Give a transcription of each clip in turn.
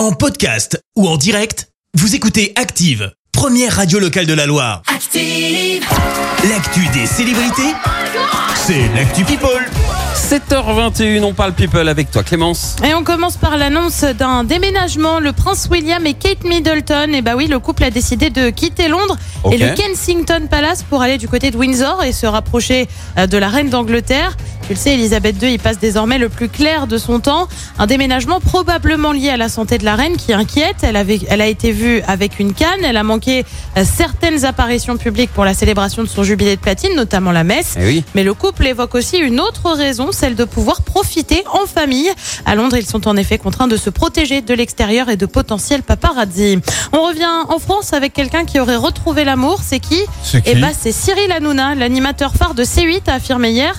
En podcast ou en direct, vous écoutez Active, première radio locale de la Loire. Active. L'actu des célébrités, c'est l'actu People. 7h21, on parle people avec toi Clémence. Et on commence par l'annonce d'un déménagement. Le prince William et Kate Middleton, et bah oui, le couple a décidé de quitter Londres et le Kensington Palace pour aller du côté de Windsor et se rapprocher euh, de la reine d'Angleterre. Tu le sais, Elisabeth II y passe désormais le plus clair de son temps. Un déménagement probablement lié à la santé de la reine qui inquiète. Elle, avait, elle a été vue avec une canne. Elle a manqué euh, certaines apparitions publiques pour la célébration de son jubilé de platine, notamment la messe. Eh oui. Mais le couple évoque aussi une autre raison, celle de pouvoir profiter en famille. À Londres, ils sont en effet contraints de se protéger de l'extérieur et de potentiels paparazzi. On revient en France avec quelqu'un qui aurait retrouvé l'amour. C'est qui? Eh ben, c'est Cyril Hanouna, l'animateur phare de C8, a affirmé hier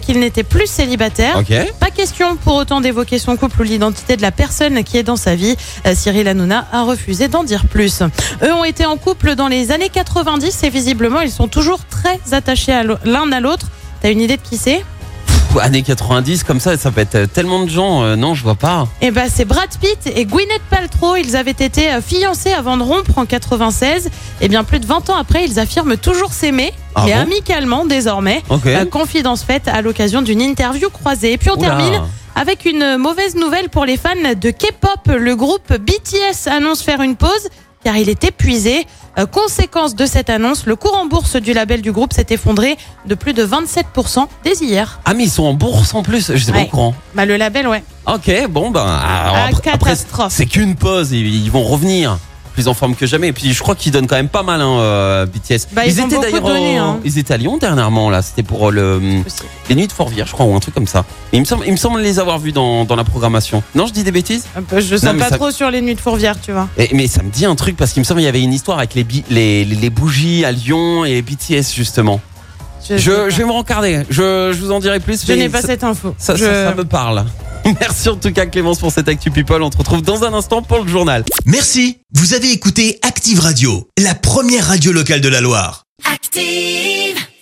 qu'il n'était plus célibataire. Pas question pour autant d'évoquer son couple ou l'identité de la personne qui est dans sa vie. Euh, Cyril Hanouna a refusé d'en dire plus. Eux ont été en couple dans les années 90 et visiblement ils sont toujours très attachés l'un à l'autre. T'as une idée de qui c'est? Années 90, comme ça, ça peut être euh, tellement de gens. euh, non, je vois pas. Eh ben c'est Brad Pitt et Gwyneth Paltrow. Ils avaient été euh, fiancés avant de rompre en 96. Et bien plus de 20 ans après, ils affirment toujours s'aimer, Ah mais bon amicalement désormais. Ok. Euh, confidence faite à l'occasion d'une interview croisée. Et puis on Oula. termine avec une mauvaise nouvelle pour les fans de K-pop. Le groupe BTS annonce faire une pause car il est épuisé. Euh, conséquence de cette annonce, le cours en bourse du label du groupe s'est effondré de plus de 27% dès hier. Ah, mais ils sont en bourse en plus. Je sais pas Ouais. au courant. Bah, le label, ouais. Ok, bon, ben. Ah, après- après, catastrophe. c'est qu'une pause. Ils, ils vont revenir. Plus en forme que jamais. Et puis, je crois qu'ils donnent quand même pas mal, hein, euh, BTS. Bah, ils beaucoup d'ailleurs donné, en- hein. Ils étaient à Lyon dernièrement, là. C'était pour euh, le. Les nuits de Fourvière, je crois, ou un truc comme ça. Et il me semble, il me semble les avoir vus dans, dans la programmation. Non, je dis des bêtises Un peu, je Non, sens mais pas ça- trop sur les nuits de Fourvière, tu vois. Et- Mais ça me dit un truc parce qu'il me semble qu'il y avait une histoire avec les, bi- les, les, les bougies à Lyon et BTS justement. Je, Je, je vais me rencarder. Je, je vous en dirai plus. je n'ai pas cette info. ça, Je- ça- ça me parle. Merci en tout cas Clémence pour cette Actu People. On te retrouve dans un instant pour le journal. Merci, vous avez écouté Active Radio, la première radio locale de la Loire. Active.